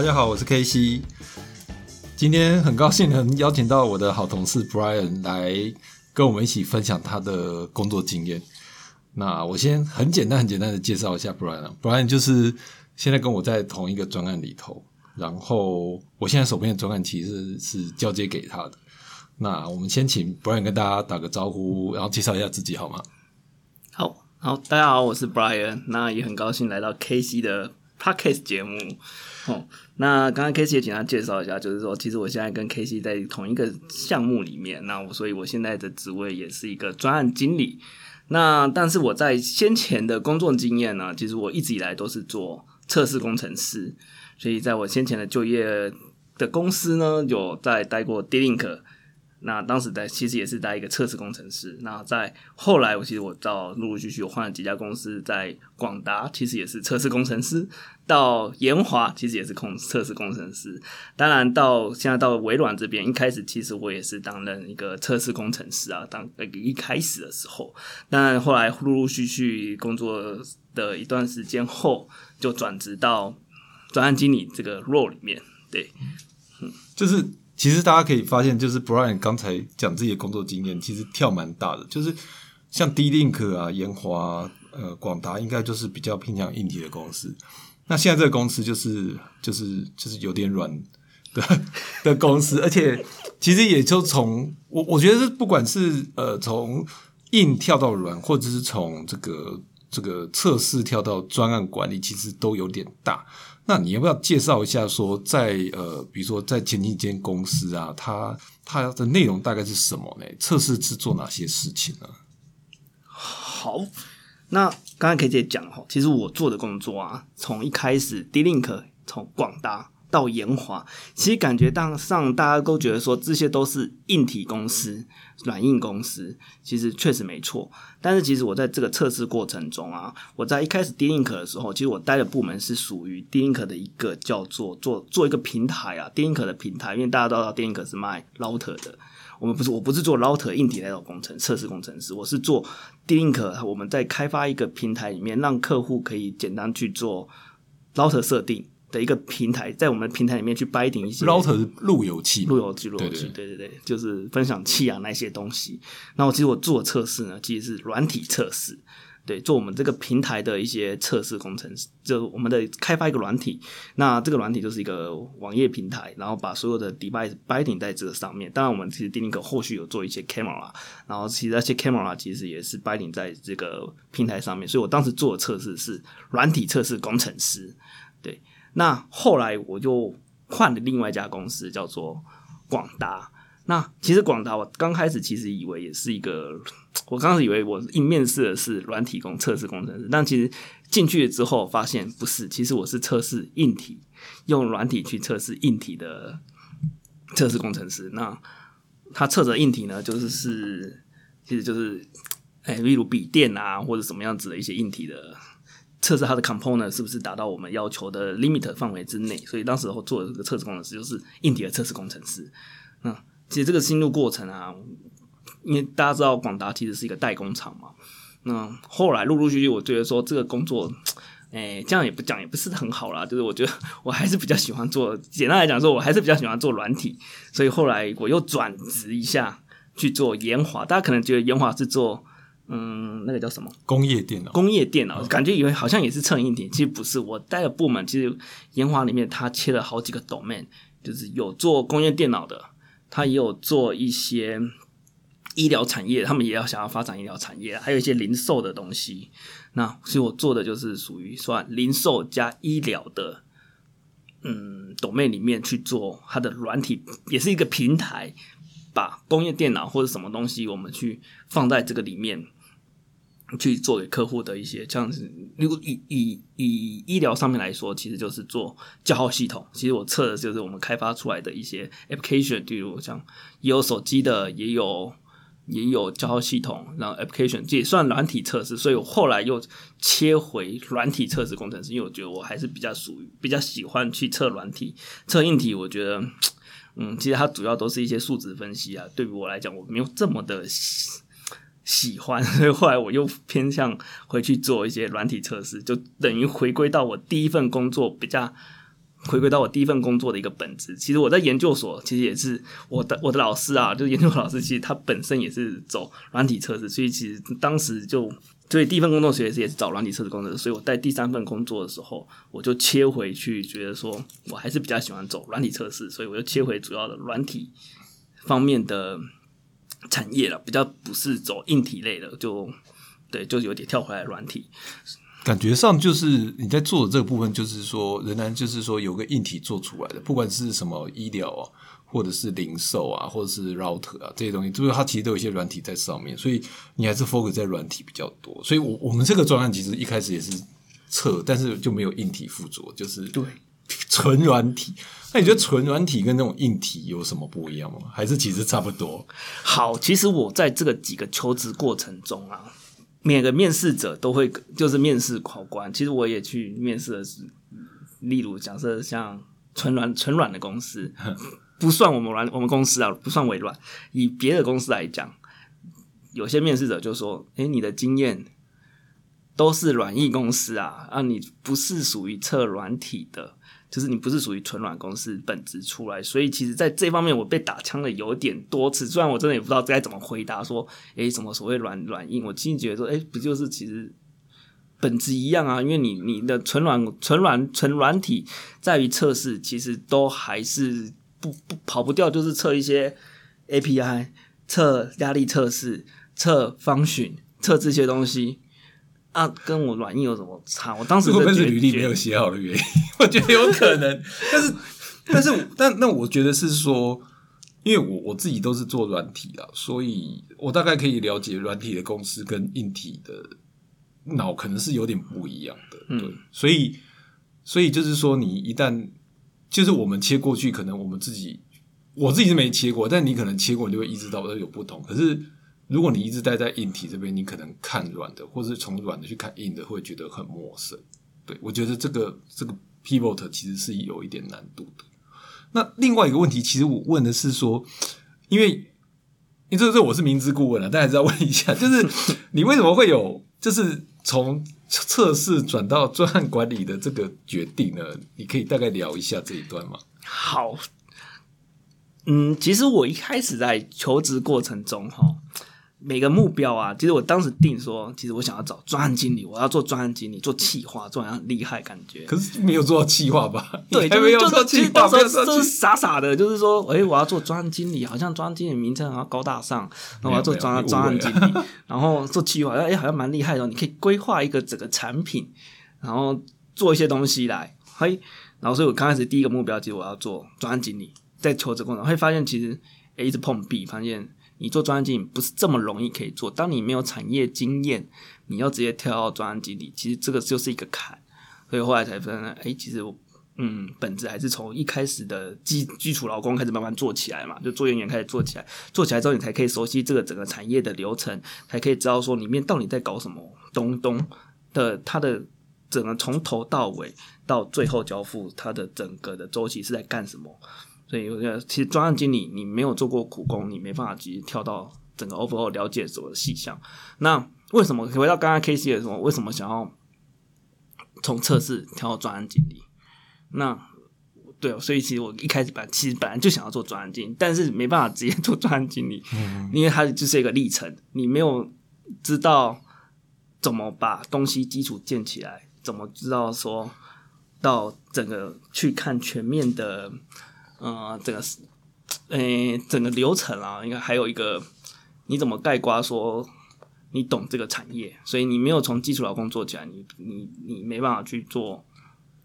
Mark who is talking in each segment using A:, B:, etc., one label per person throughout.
A: 大家好，我是 K C。今天很高兴能邀请到我的好同事 Brian 来跟我们一起分享他的工作经验。那我先很简单、很简单的介绍一下 Brian。Brian 就是现在跟我在同一个专案里头，然后我现在手边的专案其实是交接给他的。那我们先请 Brian 跟大家打个招呼，然后介绍一下自己好吗？
B: 好好，大家好，我是 Brian。那也很高兴来到 K C 的 Podcast 节目。哦，那刚刚 K C 也简单介绍一下，就是说，其实我现在跟 K C 在同一个项目里面，那我所以我现在的职位也是一个专案经理。那但是我在先前的工作经验呢，其实我一直以来都是做测试工程师，所以在我先前的就业的公司呢，有在待过 D-Link。那当时在其实也是在一个测试工程师。那在后来，我其实我到陆陆续续我换了几家公司，在广达其实也是测试工程师，到研华其实也是控测试工程师。当然到现在到微软这边，一开始其实我也是担任一个测试工程师啊。当一开始的时候，但后来陆陆续续工作的一段时间后，就转职到专案经理这个 role 里面。对，
A: 嗯，就是。其实大家可以发现，就是 Brian 刚才讲自己的工作经验，其实跳蛮大的。就是像 D-Link 啊、研华、呃、广达，应该就是比较偏向硬体的公司。那现在这个公司就是就是就是有点软 的的公司，而且其实也就从我我觉得是不管是呃从硬跳到软，或者是从这个这个测试跳到专案管理，其实都有点大。那你要不要介绍一下？说在呃，比如说在前几间公司啊，它它的内容大概是什么呢？测试是做哪些事情呢？
B: 好，那刚才 K 姐讲哈，其实我做的工作啊，从一开始 D-Link 从广大。到研华，其实感觉当上大家都觉得说这些都是硬体公司、软硬公司，其实确实没错。但是其实我在这个测试过程中啊，我在一开始 D-Link 的时候，其实我待的部门是属于 D-Link 的一个叫做做做一个平台啊，D-Link 的平台，因为大家都知道 D-Link 是卖 router 的，我们不是我不是做 router 硬体那种工程测试工程师，我是做 D-Link，我们在开发一个平台里面，让客户可以简单去做 router 设定。的一个平台，在我们平台里面去 binding 一些
A: router 路由器，
B: 路由器，路由器，对对对，就是分享器啊那些东西。那我其实我做测试呢，其实是软体测试，对，做我们这个平台的一些测试工程师，就我们的开发一个软体。那这个软体就是一个网页平台，然后把所有的 device binding 在这个上面。当然，我们其实 d i n k 后续有做一些 camera，然后其实那些 camera 其实也是 binding 在这个平台上面。所以我当时做的测试是软体测试工程师，对。那后来我就换了另外一家公司，叫做广达。那其实广达，我刚开始其实以为也是一个，我刚开始以为我应面试的是软体工测试工程师，但其实进去了之后发现不是，其实我是测试硬体，用软体去测试硬体的测试工程师。那他测的硬体呢，就是是其实就是，哎，例如笔电啊，或者什么样子的一些硬体的。测试它的 component 是不是达到我们要求的 limit 范围之内，所以当时候做的这个测试工程师就是硬体的测试工程师。那其实这个心路过程啊，因为大家知道广达其实是一个代工厂嘛。那后来陆陆续续，我觉得说这个工作，哎，这样也不讲也不是很好啦。就是我觉得我还是比较喜欢做，简单来讲说，我还是比较喜欢做软体。所以后来我又转职一下去做研华。大家可能觉得研华是做。嗯，那个叫什么？
A: 工业电脑。
B: 工业电脑，感觉以为好像也是测硬体，其实不是。我带的部门其实研华里面，它切了好几个 domain，就是有做工业电脑的，它也有做一些医疗产业，他们也要想要发展医疗产业，还有一些零售的东西。那所以我做的就是属于算零售加医疗的，嗯，domain 里面去做它的软体，也是一个平台，把工业电脑或者什么东西，我们去放在这个里面。去做给客户的一些这样子，如果以以以医疗上面来说，其实就是做叫号系统。其实我测的就是我们开发出来的一些 application，比如像也有手机的，也有也有叫号系统，然后 application 这也算软体测试。所以我后来又切回软体测试工程师，因为我觉得我还是比较属于比较喜欢去测软体，测硬体。我觉得，嗯，其实它主要都是一些数值分析啊。对于我来讲，我没有这么的。喜欢，所以后来我又偏向回去做一些软体测试，就等于回归到我第一份工作比较回归到我第一份工作的一个本质。其实我在研究所，其实也是我的我的老师啊，就是研究所老师，其实他本身也是走软体测试，所以其实当时就所以第一份工作学习也是找软体测试工作，所以我在第三份工作的时候，我就切回去，觉得说我还是比较喜欢走软体测试，所以我就切回主要的软体方面的产业了，比较不是走硬体类的，就对，就有点跳回来软体。
A: 感觉上就是你在做的这个部分，就是说仍然就是说有个硬体做出来的，不管是什么医疗啊，或者是零售啊，或者是 router 啊这些东西，就是它其实都有一些软体在上面，所以你还是 focus 在软体比较多。所以，我我们这个专案其实一开始也是测，但是就没有硬体附着，就是
B: 对
A: 纯软体。那你觉得纯软体跟那种硬体有什么不一样吗？还是其实差不多？
B: 好，其实我在这个几个求职过程中啊。每个面试者都会就是面试考官，其实我也去面试的是，例如假设像纯软纯软的公司，不算我们软我们公司啊，不算微软，以别的公司来讲，有些面试者就说：“诶，你的经验都是软硬公司啊，啊，你不是属于测软体的。”就是你不是属于纯软公司本质出来，所以其实在这方面我被打枪的有点多次。虽然我真的也不知道该怎么回答，说诶，什么所谓软软硬，我其实觉得说，诶，不就是其实本质一样啊？因为你你的纯软纯软纯软体在于测试，其实都还是不不跑不掉，就是测一些 API，测压力测试，测方选，测这些东西。啊，跟我软硬有什么差？我当时
A: 会不会是履历没有写好的原因？我觉得有可能，但是，但是，但那我觉得是说，因为我我自己都是做软体的，所以我大概可以了解软体的公司跟硬体的脑可能是有点不一样的，对，所以，所以就是说，你一旦就是我们切过去，可能我们自己我自己是没切过，但你可能切过，你就会意识到有不同，可是。如果你一直待在硬体这边，你可能看软的，或是从软的去看硬的，会觉得很陌生。对我觉得这个这个 pivot 其实是有一点难度的。那另外一个问题，其实我问的是说，因为因为这这我是明知故问了，但还是要问一下，就是 你为什么会有就是从测试转到专案管理的这个决定呢？你可以大概聊一下这一段吗？
B: 好，嗯，其实我一开始在求职过程中，哈。每个目标啊，其实我当时定说，其实我想要找专案经理，我要做专案经理，做企划，做很厉害感觉。
A: 可是没有做到企划吧？
B: 对，
A: 就是
B: 就是
A: 其
B: 实到时候就是傻傻的，就是说，哎，我要做专案经理，好像专案经理名称好像高大上，然后我要做专专案经理，然后做企划，哎，好像蛮厉害的，你可以规划一个整个产品，然后做一些东西来，嘿，然后所以我刚开始第一个目标其实我要做专案经理，在求职过程会发现其实哎一直碰壁，发现。你做专案经理不是这么容易可以做。当你没有产业经验，你要直接跳到专案经理，其实这个就是一个坎。所以后来才发现，哎，其实嗯，本质还是从一开始的基基础劳工开始慢慢做起来嘛，就做演员开始做起来，做起来之后你才可以熟悉这个整个产业的流程，才可以知道说里面到底在搞什么东东的，它的整个从头到尾到最后交付，它的整个的周期是在干什么。所以我觉得，其实专案经理你没有做过苦工，你没办法直接跳到整个 overall 了解所有的细项。那为什么回到刚刚 K C 的时候，为什么想要从测试跳到专案经理？那对，所以其实我一开始本其实本来就想要做专案经理，但是没办法直接做专案经理，因为它就是一个历程，你没有知道怎么把东西基础建起来，怎么知道说到整个去看全面的。嗯，整个是，诶，整个流程啊，应该还有一个，你怎么盖瓜说你懂这个产业，所以你没有从基础劳工做起来，你你你没办法去做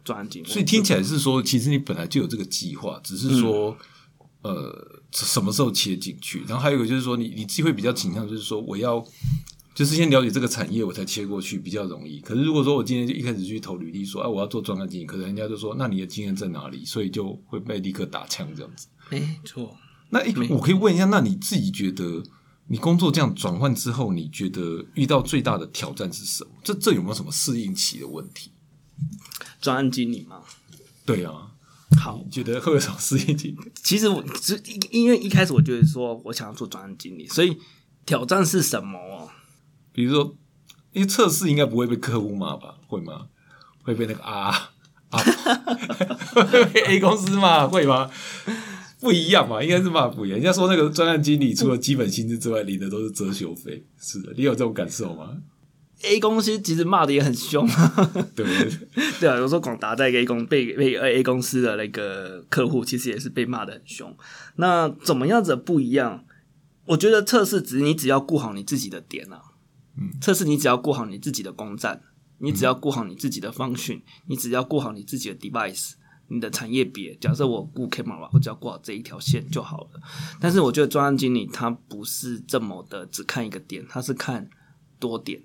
B: 专精。
A: 所以听起来是说，其实你本来就有这个计划，只是说，呃，什么时候切进去。然后还有一个就是说，你你机会比较倾向就是说，我要。就是先了解这个产业，我才切过去比较容易。可是如果说我今天就一开始去投履历，说哎我要做专案经理，可能人家就说那你的经验在哪里？所以就会被立刻打枪这样子。
B: 没错。
A: 那我可以问一下，那你自己觉得你工作这样转换之后，你觉得遇到最大的挑战是什么？这这有没有什么适应期的问题？
B: 专案经理吗？
A: 对啊。
B: 好，
A: 觉得会有什么适应期？
B: 其实我只因为一开始我就是说我想要做专案经理，所以挑战是什么？
A: 比如说，因为测试应该不会被客户骂吧？会吗？会被那个啊啊被 A 公司骂会吗？不一样嘛，应该是骂不一样。人家说那个专案经理除了基本薪资之外，领的都是遮羞费。是的，你有这种感受吗
B: ？A 公司其实骂的也很凶，
A: 对，
B: 对啊，有时候广达在 A 公被被 A 公司的那个客户，其实也是被骂的很凶。那怎么样子不一样？我觉得测试只你只要顾好你自己的点啊，
A: 嗯，
B: 测试你只要顾好你自己的公站，你只要顾好你自己的方讯，你只要顾好你自己的 device，你的产业别。假设我顾 camera，我只要顾好这一条线就好了。但是我觉得专案经理他不是这么的只看一个点，他是看多点。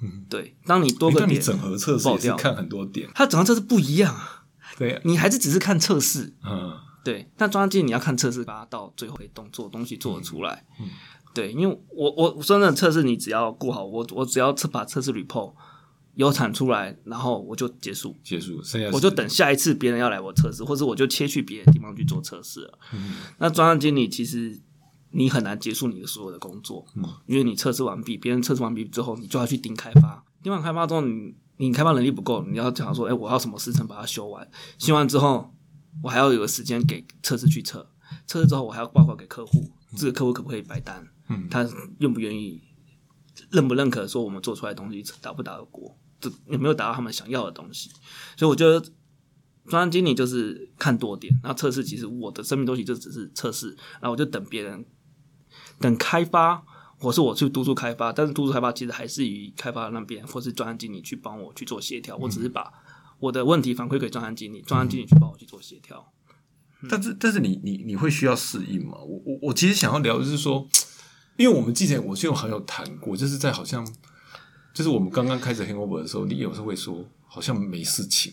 A: 嗯，
B: 对，当你多个点，
A: 那你整合测试是看很多点，
B: 它整合测试不一样啊。
A: 对，
B: 你还是只是看测试，
A: 嗯，
B: 对，但专案经理你要看测试，把它到最后一动作东西做得出来。
A: 嗯
B: 对，因为我我真的测试，你只要顾好，我我只要测把测试 report 有产出来，然后我就结束，
A: 结束，剩下
B: 我就等下一次别人要来我测试，或者我就切去别的地方去做测试了。
A: 嗯
B: 那专案经理其实你很难结束你的所有的工作，
A: 嗯
B: 因为你测试完毕，别人测试完毕之后，你就要去盯开发，盯完开发之后，你你开发能力不够，你要讲说，哎、我要什么时辰把它修完，修完之后，我还要有个时间给测试去测，测试之后我还要报告给客户，这个客户可不可以白单，
A: 嗯
B: 他愿不愿意，认不认可说我们做出来的东西打不打得过，这有没有达到他们想要的东西，所以我觉得。专案经理就是看多点，然后测试其实我的生命周期就只是测试，然后我就等别人等开发，或是我去督促开发，但是督促开发其实还是以开发那边或是专案经理去帮我去做协调，我只是把我的问题反馈给专案经理，专案经理去帮我去做协调。
A: 但是但是你你你会需要适应吗？我我我其实想要聊的是说，因为我们之前我就有好友谈过，就是在好像就是我们刚刚开始 hangover 的时候，你有时候会说好像没事情，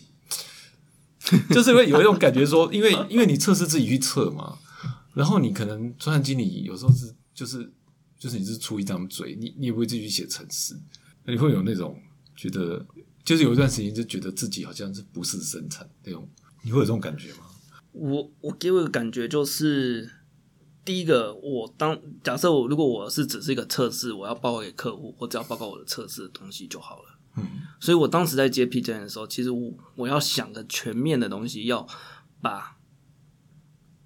A: 就是会有一种感觉说，因为因为你测试自己去测嘛，然后你可能专案经理有时候是就是就是你是出一张嘴，你你也不会自己去写程式，那你会有那种觉得就是有一段时间就觉得自己好像是不是生产那种，你会有这种感觉吗？
B: 我我给我的感觉就是，第一个，我当假设我如果我是只是一个测试，我要报告给客户，我只要报告我的测试的东西就好了。
A: 嗯，
B: 所以我当时在接 P 件的时候，其实我我要想的全面的东西，要把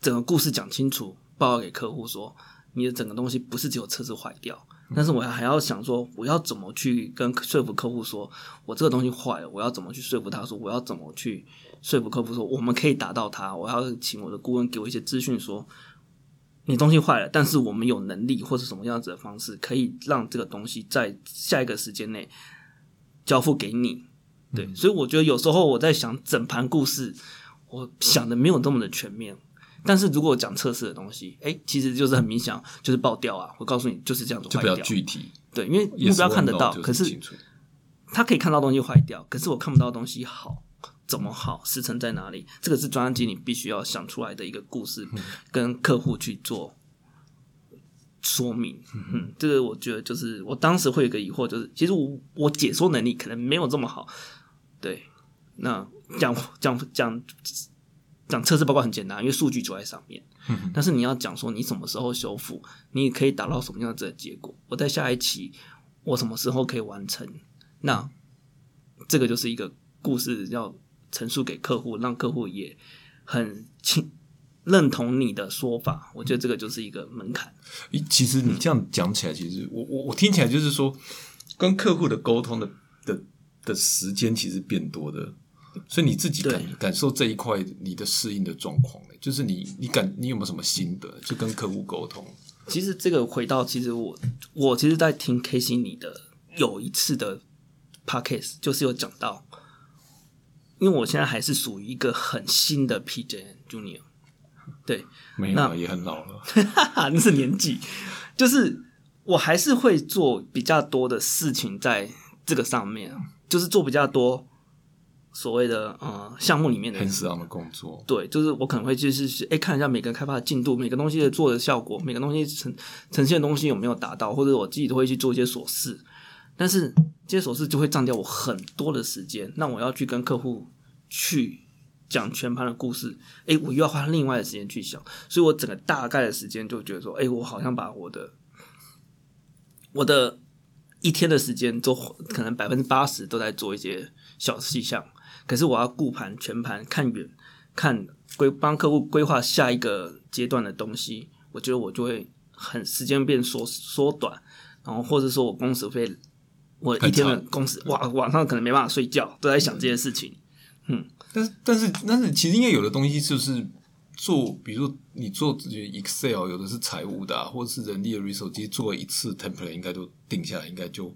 B: 整个故事讲清楚，报告给客户说，你的整个东西不是只有测试坏掉，但是我还要想说，我要怎么去跟说服客户说，我这个东西坏了，我要怎么去说服他说，我要怎么去说服客户说，我们可以达到他，我要请我的顾问给我一些资讯说。你东西坏了，但是我们有能力或是什么样子的方式，可以让这个东西在下一个时间内交付给你。对，所以我觉得有时候我在想整盘故事，我想的没有这么的全面。但是如果讲测试的东西，哎、其实就是很明显，就是爆掉啊！我告诉你，就是这样子
A: 就比较
B: 坏掉。
A: 具体，
B: 对，因为目标看得到，可是他可以看到东西坏掉，可是我看不到东西好，怎么好，时辰在哪里？这个是专案经理必须要想出来的一个故事，跟客户去做说明。嗯，这个我觉得就是我当时会有一个疑惑，就是其实我我解说能力可能没有这么好。对，那讲讲讲讲测试报告很简单，因为数据就在上面。但是你要讲说你什么时候修复，你可以达到什么样子的结果？我在下一期我什么时候可以完成？那这个就是一个故事要陈述给客户，让客户也很清认同你的说法。我觉得这个就是一个门槛。
A: 诶，其实你这样讲起来，其实我我我听起来就是说，跟客户的沟通的的的时间其实变多的，所以你自己感感受这一块你的适应的状况呢，就是你你感你有没有什么心得，就跟客户沟通？
B: 其实这个回到，其实我我其实，在听 K 心你的有一次的 podcast，就是有讲到，因为我现在还是属于一个很新的 PJ Junior，对，
A: 没有啊，也很老了。
B: 哈哈，那是年纪，就是我还是会做比较多的事情在这个上面，就是做比较多所谓的呃项目里面的
A: 很死样的工作，
B: 对，就是我可能会就是哎、看一下每个开发的进度，每个东西的做的效果，每个东西呈呈现的东西有没有达到，或者我自己都会去做一些琐事，但是这些琐事就会占掉我很多的时间，那我要去跟客户去讲全盘的故事，哎、我又要花另外的时间去想，所以我整个大概的时间就觉得说，哎、我好像把我的我的一天的时间都可能百分之八十都在做一些小细项，可是我要顾盘全盘看远，看规帮客户规划下一个阶段的东西，我觉得我就会很时间变缩缩短，然后或者说我工时费，我一天的
A: 很长
B: 工时哇晚上可能没办法睡觉，都在想这些事情。
A: 嗯但是但是但是，其实应该有的东西就是做，比如说你做 Excel，有的是财务的、啊，或者是人力的 resource，其实做一次 template 应该都定下来，应该就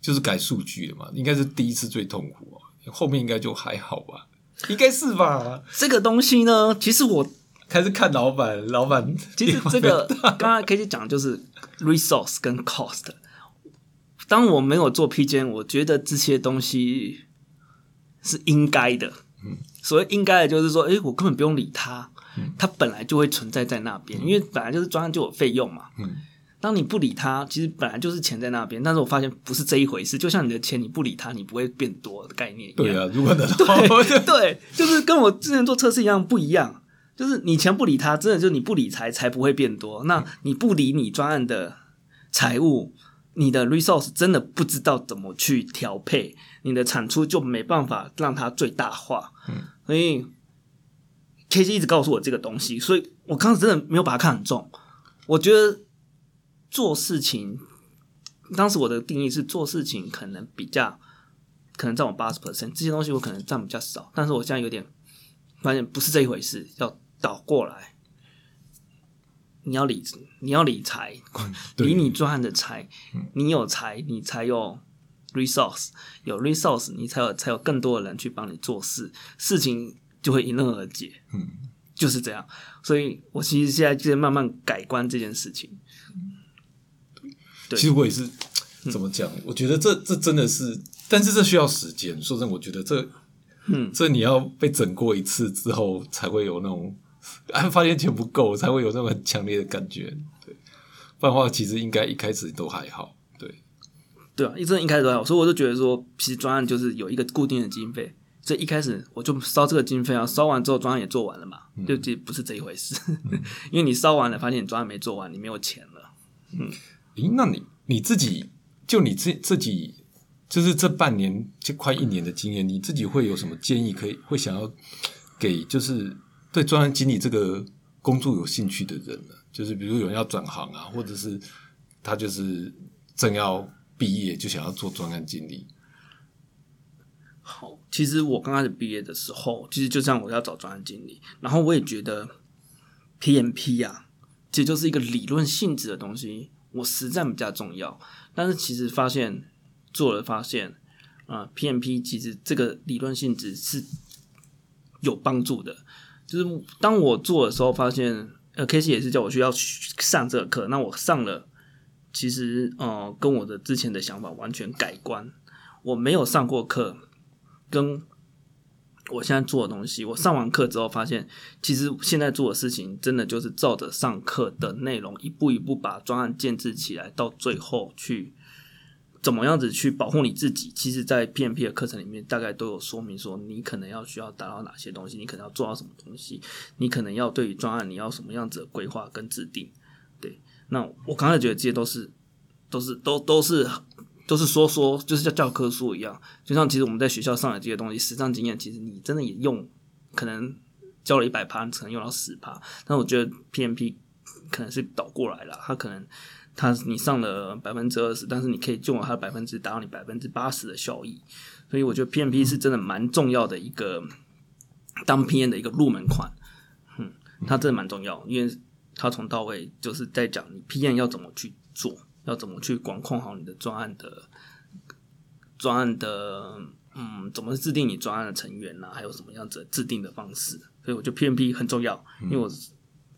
A: 就是改数据了嘛，应该是第一次最痛苦啊，后面应该就还好吧，应该是吧？
B: 这个东西呢，其实我
A: 开始看老板，老板
B: 其实这个刚刚 K 姐讲就是 resource 跟 cost。当我没有做披肩，我觉得这些东西是应该的。所谓应该的，就是说，诶，我根本不用理它，它本来就会存在在那边，因为本来就是专案就有费用嘛。
A: 嗯
B: 当你不理它，其实本来就是钱在那边，但是我发现不是这一回事。就像你的钱，你不理它，你不会变多的概念一样。
A: 对啊，如果能
B: 对对，就是跟我之前做测试一样不一样，就是你钱不理他，真的就是你不理财才不会变多。那你不理你专案的财务，你的 resource 真的不知道怎么去调配，你的产出就没办法让它最大化。嗯，所以 K C 一直告诉我这个东西，所以我刚时真的没有把它看很重。我觉得做事情，当时我的定义是做事情可能比较。可能占我八十 percent，这些东西我可能占比较少，但是我现在有点发现不是这一回事，要倒过来。你要理，你要理财，
A: 对
B: 理你专案的财，你有财，你才有 resource，有 resource，你才有才有更多的人去帮你做事，事情就会迎刃而解。
A: 嗯，
B: 就是这样。所以我其实现在就在慢慢改观这件事情。对
A: 其实我也是怎么讲？我觉得这这真的是，但是这需要时间。说真的，我觉得这，
B: 嗯，
A: 这你要被整过一次之后，才会有那种，哎，发现钱不够，才会有那种很强烈的感觉。对，不然的话，其实应该一开始都还好。对，
B: 对啊，一真的一开始都还好，所以我就觉得说，其实专案就是有一个固定的经费，所以一开始我就烧这个经费啊，烧完之后专案也做完了嘛，就这不是这一回事，因为你烧完了，发现你专案没做完，你没有钱了。
A: 嗯诶，那你你自己就你自自己，就是这半年就快一年的经验，你自己会有什么建议可以会想要给就是对专案经理这个工作有兴趣的人呢？就是比如有人要转行啊，或者是他就是正要毕业就想要做专案经理，
B: 好，其实我刚开始毕业的时候，其实就像我要找专案经理，然后我也觉得 PMP 啊，其实就是一个理论性质的东西，我实战比较重要。但是其实发现做了发现，啊、p m p 其实这个理论性质是有帮助的。就是当我做的时候，发现呃，K C 也是叫我需要去上这个课，那我上了，其实呃，跟我的之前的想法完全改观。我没有上过课，跟我现在做的东西，我上完课之后发现，其实现在做的事情真的就是照着上课的内容，一步一步把专案建制起来，到最后去怎么样子去保护你自己。其实，在 PMP 的课程里面，大概都有说明说，你可能要需要达到哪些东西，你可能要做到什么东西，你可能要对于专案你要什么样子的规划跟制定。对，那我刚才觉得这些都是都是都都是都是说说，就是像教科书一样。就像其实我们在学校上的这些东西，实战经验，其实你真的也用，可能教了一百趴，你可能用到十趴。但我觉得 PMP 可能是倒过来了，它可能它你上了百分之二十，但是你可以用了它的百分之达到你百分之八十的效益。所以我觉得 PMP 是真的蛮重要的一个当 PM 的一个入门款。嗯，它真的蛮重要，因为它从到位就是在讲你 PM 要怎么去做。要怎么去管控好你的专案的专案的嗯，怎么制定你专案的成员呐、还有什么样子的制定的方式？所以我觉得 PMP 很重要，因为我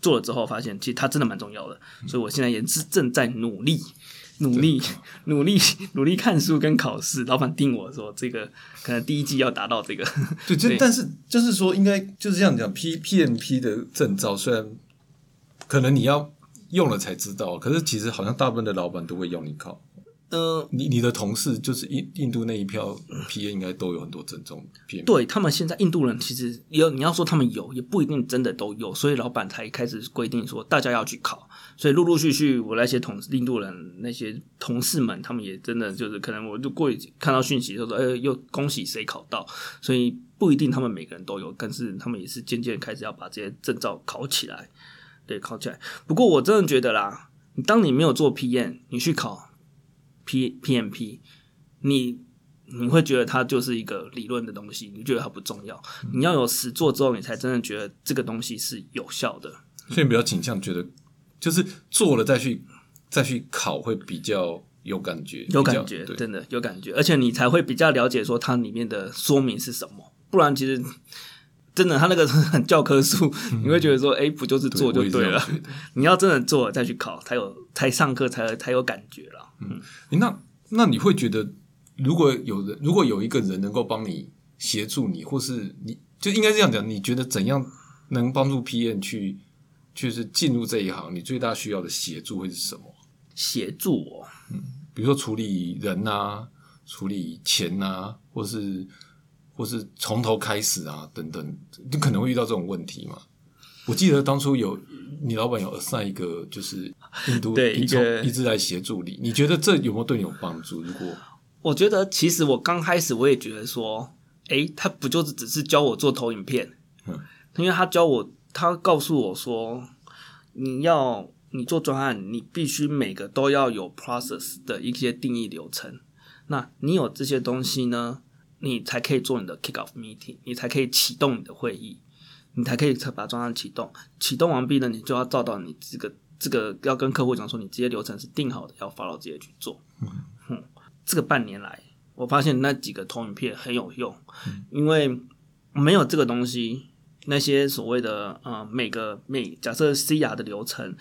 B: 做了之后发现，其实它真的蛮重要的。所以我现在也是正在努力、努力、努力、努力看书跟考试。老板定我说，这个可能第一季要达到这个。
A: 对，就
B: 对
A: 但是就是说，应该就是这样讲，P PMP 的证照虽然可能你要用了才知道，可是其实好像大部分的老板都会要你考。
B: 呃，
A: 你你的同事就是印印度那一票 P A 应该都有很多症状 P M，
B: 对他们现在印度人其实有，你要说他们有，也不一定真的都有，所以老板才开始规定说大家要去考。所以陆陆续续，我那些同印度人那些同事们，他们也真的就是可能我就过去看到讯息，就说哎，又恭喜谁考到，所以不一定他们每个人都有，但是他们也是渐渐开始要把这些证照考起来，对，考起来。不过我真的觉得啦，你当你没有做 PM，你去考 P PMP，你你会觉得它就是一个理论的东西，你觉得它不重要。你要有实做之后，你才真的觉得这个东西是有效的。
A: 所以你比较倾向觉得，就是做了再去再去考会比较有感觉，
B: 有感觉，真的有感觉，而且你才会比较了解说它里面的说明是什么。不然其实真的，他那个很教科书，你会觉得说，哎、不就是做就对了。你要真的做了再去考，才有才上课才才有感觉了。
A: 诶那那你会觉得，如果有人，如果有一个人能够帮你协助你，或是你就应该这样讲，你觉得怎样能帮助 PM 去，就是进入这一行？你最大需要的协助会是什么？
B: 协助我，
A: 比如说处理人啊，处理钱啊，或是或是从头开始啊，等等，你可能会遇到这种问题嘛？我记得当初有你老板有 assign 一个就是印度
B: 对一个
A: 一直来协助你，你觉得这有没有对你有帮助？如果
B: 我觉得其实我刚开始我也觉得说，诶，他不就是只是教我做投影片？
A: 嗯，
B: 因为他教我，他告诉我说，你要你做专案，你必须每个都要有 process 的一些定义流程。那你有这些东西呢，你才可以做你的 kick off meeting，你才可以启动你的会议，你才可以把专案启动。启动完毕呢，你就要照到你这个这个要跟客户讲说，你这些流程是定好的，要 follow 这些去做。嗯，这个半年来，我发现那几个投影片很有用，因为没有这个东西，那些所谓的呃每个每假设 C R 的流程，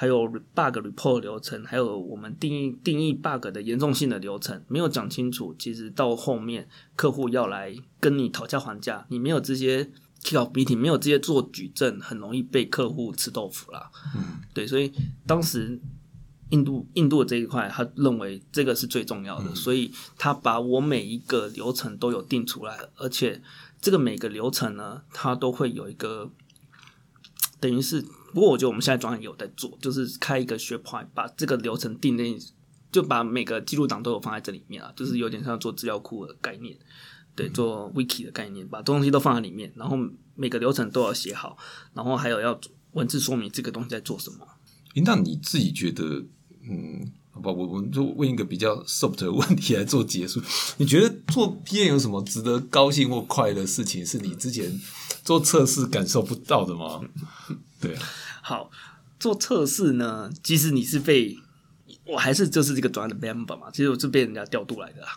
B: 还有 bug report 流程，还有我们定义定义 bug 的严重性的流程，没有讲清楚，其实到后面客户要来跟你讨价还价，你没有这些 off meeting，没有这些做举证，很容易被客户吃豆腐啦。嗯，对，所以当时印度印度的这一块，他认为这个是最重要的，所以他把我每一个流程都有定出来，而且这个每个流程呢，它都会有一个，等于是，不过我觉得我们现在专业有在做，就是开一个 SharePoint，把这个流程定进，就把每个记录档都有放在这里面啊，就是有点像做资料库的概念，对，做 Wiki 的概念，把东西都放在里面，然后每个流程都要写好，然后还有要文字说明这个东西在做什么。
A: 诶那你自己觉得，嗯，好吧，我我就问一个比较 soft 的问题来做结束。你觉得做 PM 有什么值得高兴或快乐的事情，是你之前做测试感受不到的吗？对啊，
B: 好，做测试呢，其实你是被我还是就是这个专案的 member 嘛，其实我是被人家调度来的啦。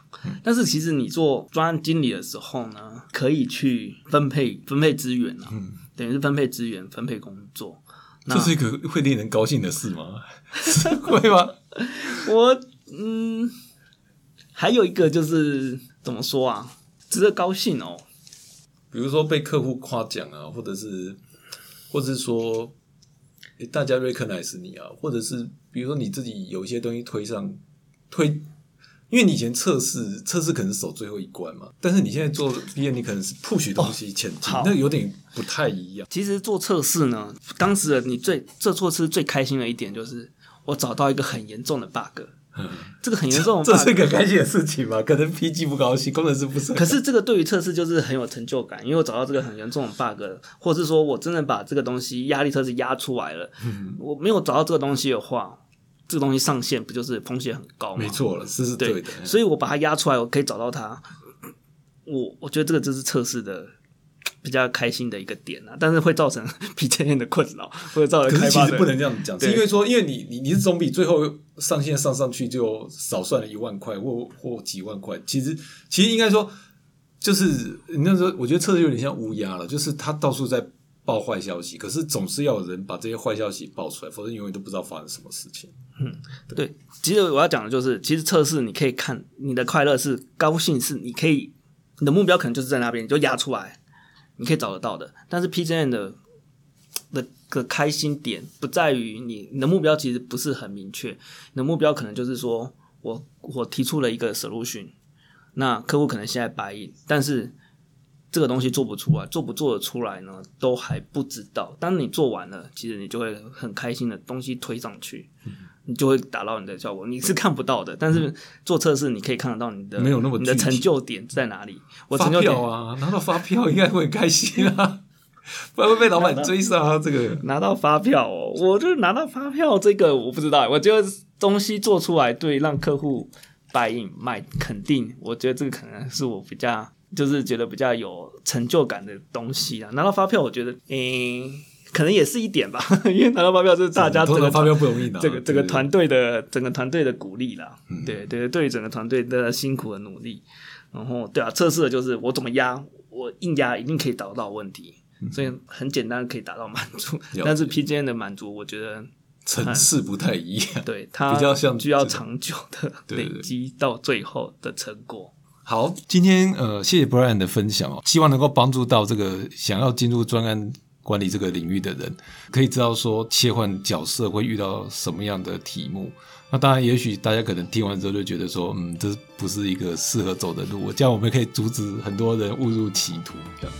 B: 但是其实你做专案经理的时候呢，可以去分配分配资源啊，等于是分配资源、分配工作。那
A: 这是一个会令人高兴的事吗？会吗？
B: 我嗯，还有一个就是怎么说啊，值得高兴哦。
A: 比如说被客户夸奖啊，或者是，或者是说，诶大家 recognize 你啊，或者是比如说你自己有一些东西推上推，因为你以前测试测试可能是守最后一关嘛，但是你现在做 PM 你可能是 push 东西前进，
B: 好
A: 那有点不太一样。
B: 其实做测试呢，当时的你最这做测试最开心的一点就是，我找到一个很严重的 bug。这个很严重
A: 这是个开心的事情嘛？可能 PG 不高兴，工程师不是。
B: 可是这个对于测试就是很有成就感，因为我找到这个很严重的 bug，或者是说我真的把这个东西压力测试压出来了。我没有找到这个东西的话，这个东西上线不就是风险很高吗？
A: 没错了，是是
B: 对
A: 对的。
B: 所以我把它压出来，我可以找到它。我我觉得这个就是测试的比较开心的一个点啊，但是会造成 PJN 的困扰，或者造成开发的
A: 可是其实不能这样讲，是
B: 对
A: 因为说，因为你你你是总比最后上线上上去就少算了一万块或或几万块。其实其实应该说，就是你那时候我觉得测试有点像乌鸦了，就是他到处在报坏消息，可是总是要有人把这些坏消息报出来，否则永远都不知道发生什么事情。
B: 嗯对，其实我要讲的就是，其实测试你可以看你的快乐是高兴，是你可以你的目标可能就是在那边，你就压出来，你可以找得到的。但是 PJN 的的个开心点不在于你你的目标其实不是很明确，你的目标可能就是说我我提出了一个 solution，那客户可能现在白印，但是这个东西做不出来，做不做得出来呢，都还不知道。当你做完了，其实你就会很开心的东西推上去，你就会达到你的效果。你是看不到的，但是做测试你可以看得到你的
A: 没有那么
B: 你的成就点在哪里。我
A: 发
B: 成就
A: 啊，拿到发票应该会很开心啊，不然会被老板追杀啊。这个
B: 拿到发票哦，我就是拿到发票这个我不知道，我觉得东西做出来对让客户 buy in 买肯定，我觉得这个可能是我比较就是觉得比较有成就感的东西啊。拿到发票，我觉得诶、可能也是一点吧，因为拿到发票就是大家整个
A: 发票不容易拿，
B: 这个这个
A: 对
B: 团队的整个团队的鼓励啦，对对对，整个团队的辛苦的努力，然后对啊，测试的就是我怎么压，我硬压一定可以达到问题，所以很简单可以达到满足，
A: 解。
B: 但是 PGN 的满足，我觉得
A: 层次不太一样。
B: 对它
A: 比较像
B: 需要
A: 这个。
B: 长久的累积到最后的成果。
A: 好，今天呃，谢谢 Brian 的分享哦，希望能够帮助到这个想要进入专案管理这个领域的人，可以知道说切换角色会遇到什么样的题目。那当然，也许大家可能听完之后就觉得说，嗯，这不是一个适合走的路，这样我们可以阻止很多人误入歧途。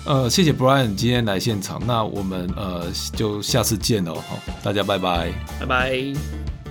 A: 呃，谢谢 Brian 今天来现场，那我们呃就下次见喽，好，大家拜拜。
B: 拜拜。